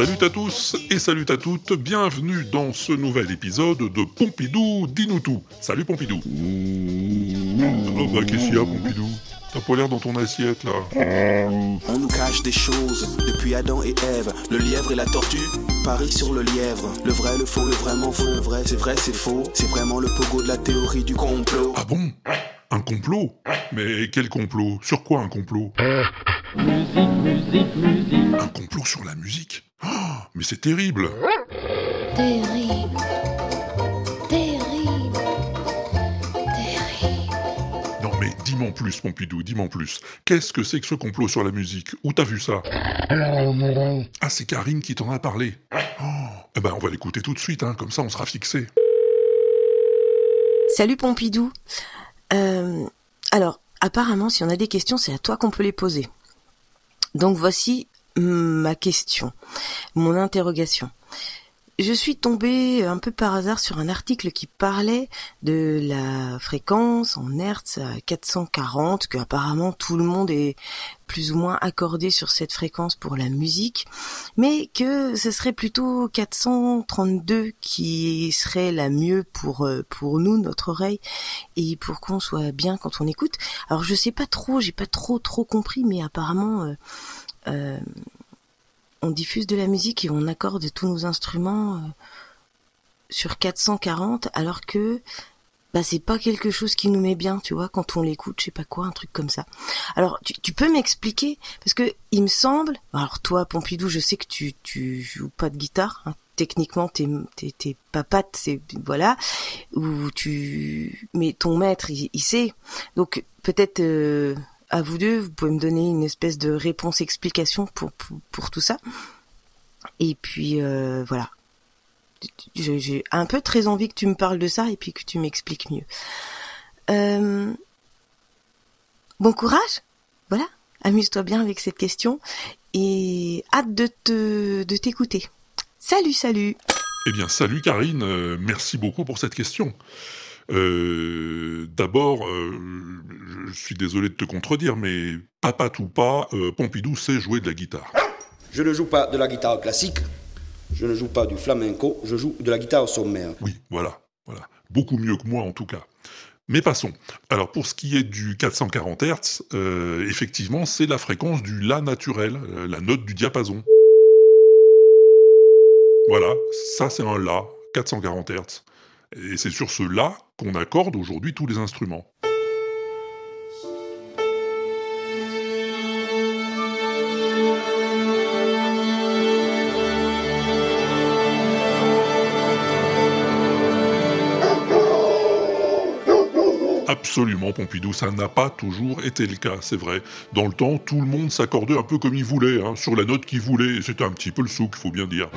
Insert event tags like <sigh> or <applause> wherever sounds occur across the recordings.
Salut à tous et salut à toutes, bienvenue dans ce nouvel épisode de Pompidou dis-nous tout. Salut Pompidou. Oh bah qu'est-ce qu'il y a Pompidou? T'as pas l'air dans ton assiette là. On nous cache des choses depuis Adam et Ève. Le lièvre et la tortue Paris sur le lièvre. Le vrai, le faux, le vraiment faux. Le vrai, c'est vrai, c'est faux. C'est vraiment le pogo de la théorie du complot. Ah bon? Un complot? Mais quel complot? Sur quoi un complot? Musique, musique, musique. Un complot sur la musique? Mais c'est terrible Terrible. Terrible. Terrible. Non mais dis-moi en plus Pompidou, dis-moi en plus. Qu'est-ce que c'est que ce complot sur la musique Où t'as vu ça <laughs> Ah c'est Karine qui t'en a parlé. Oh, eh ben on va l'écouter tout de suite, hein, comme ça on sera fixé. Salut Pompidou. Euh, alors, apparemment, si on a des questions, c'est à toi qu'on peut les poser. Donc voici ma question, mon interrogation. Je suis tombée un peu par hasard sur un article qui parlait de la fréquence en Hertz à 440, que apparemment tout le monde est plus ou moins accordé sur cette fréquence pour la musique, mais que ce serait plutôt 432 qui serait la mieux pour euh, pour nous notre oreille et pour qu'on soit bien quand on écoute. Alors je sais pas trop, j'ai pas trop trop compris, mais apparemment euh, on diffuse de la musique et on accorde tous nos instruments euh, sur 440 alors que bah c'est pas quelque chose qui nous met bien, tu vois, quand on l'écoute, je sais pas quoi, un truc comme ça. Alors tu, tu peux m'expliquer parce que il me semble, alors toi Pompidou, je sais que tu tu joues pas de guitare, hein, techniquement t'es t'es t'es papate, c'est voilà, ou tu mais ton maître il, il sait, donc peut-être euh, à vous deux, vous pouvez me donner une espèce de réponse explication pour tout ça. Et puis euh, voilà. J'ai un peu très envie que tu me parles de ça et puis que tu m'expliques mieux. Euh, bon courage, voilà. Amuse-toi bien avec cette question et hâte de te t'écouter. Salut, salut. Eh bien, salut Karine, euh, merci beaucoup pour cette question. D'abord, je suis désolé de te contredire, mais papa ou pas, euh, Pompidou sait jouer de la guitare. Je ne joue pas de la guitare classique, je ne joue pas du flamenco, je joue de la guitare sommaire. Oui, voilà, voilà. Beaucoup mieux que moi en tout cas. Mais passons. Alors pour ce qui est du 440 Hz, euh, effectivement, c'est la fréquence du La naturel, euh, la note du diapason. Voilà, ça c'est un La, 440 Hz. Et c'est sur ce La qu'on accorde aujourd'hui tous les instruments. Absolument, Pompidou, ça n'a pas toujours été le cas, c'est vrai. Dans le temps, tout le monde s'accordait un peu comme il voulait, hein, sur la note qu'il voulait, et c'était un petit peu le souk, faut bien dire.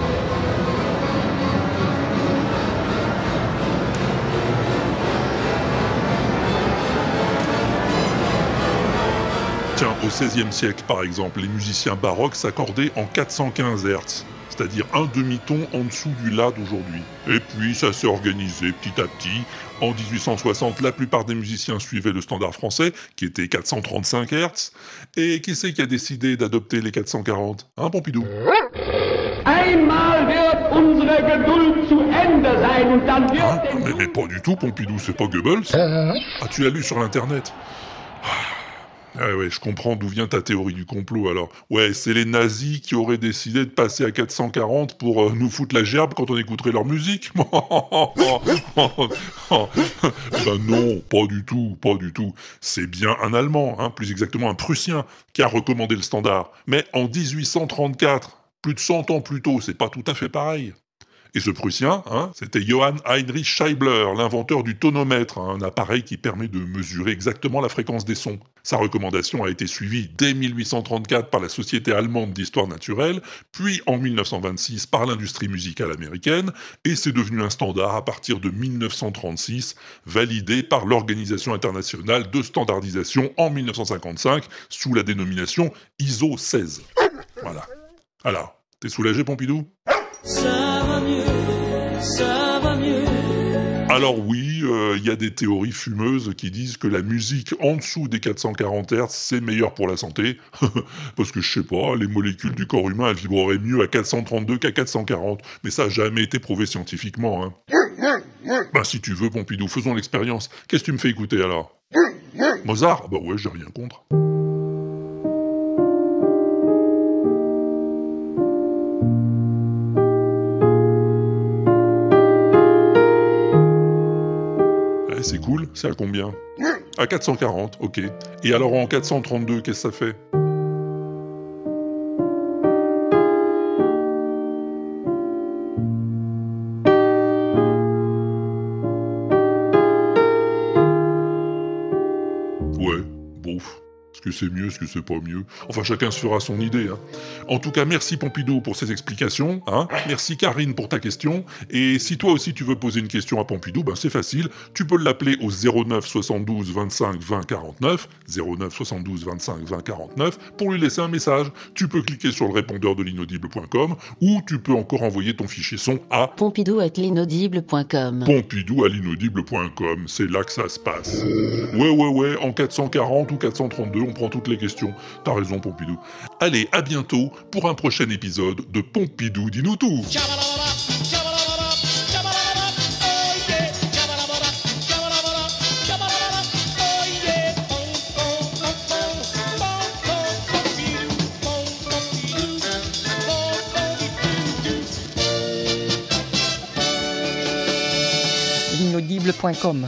Tiens, au XVIe siècle, par exemple, les musiciens baroques s'accordaient en 415 Hz, c'est-à-dire un demi-ton en dessous du La d'aujourd'hui. Et puis, ça s'est organisé petit à petit. En 1860, la plupart des musiciens suivaient le standard français, qui était 435 Hz. Et qui c'est qui a décidé d'adopter les 440 Hein, Pompidou? Einmal wird unsere Geduld zu Ende sein und dann wird Hein dem mais, mais pas du tout, Pompidou, c'est pas Goebbels Ah, tu l'as lu sur l'internet? Ah ouais, je comprends d'où vient ta théorie du complot alors. Ouais, c'est les nazis qui auraient décidé de passer à 440 pour euh, nous foutre la gerbe quand on écouterait leur musique <laughs> Ben non, pas du tout, pas du tout. C'est bien un Allemand, hein, plus exactement un Prussien, qui a recommandé le standard. Mais en 1834, plus de 100 ans plus tôt, c'est pas tout à fait pareil. Et ce Prussien, hein, c'était Johann Heinrich Scheibler, l'inventeur du tonomètre, un appareil qui permet de mesurer exactement la fréquence des sons. Sa recommandation a été suivie dès 1834 par la Société allemande d'histoire naturelle, puis en 1926 par l'industrie musicale américaine, et c'est devenu un standard à partir de 1936, validé par l'Organisation internationale de standardisation en 1955 sous la dénomination ISO 16. Voilà. Alors, t'es soulagé Pompidou? Mieux, ça va mieux. Alors oui, euh, il y a des théories fumeuses qui disent que la musique en dessous des 440 Hz, c'est meilleur pour la santé. <laughs> Parce que je sais pas, les molécules du corps humain, elles vibreraient mieux à 432 qu'à 440. Mais ça n'a jamais été prouvé scientifiquement. Hein. Bah si tu veux, Pompidou, faisons l'expérience. Qu'est-ce que tu me fais écouter alors? Mozart? Bah ouais, j'ai rien contre. Eh, c'est cool, c'est à combien? À 440, ok. Et alors en 432, qu'est-ce que ça fait? Que c'est mieux, est-ce que c'est pas mieux Enfin, chacun se fera son idée. hein. En tout cas, merci Pompidou pour ces explications. Hein. Merci Karine pour ta question. Et si toi aussi tu veux poser une question à Pompidou, ben c'est facile. Tu peux l'appeler au 09 72 25 20 49. 09 72 25 20 49 pour lui laisser un message. Tu peux cliquer sur le répondeur de l'inaudible.com ou tu peux encore envoyer ton fichier son à Pompidou at l'inaudible.com. Pompidou à l'inaudible.com, c'est là que ça se passe. Ouais, ouais, ouais, en 440 ou 432, on prend toutes les questions. T'as raison, Pompidou. Allez, à bientôt pour un prochain épisode de Pompidou dis-nous tout. l'inaudible.com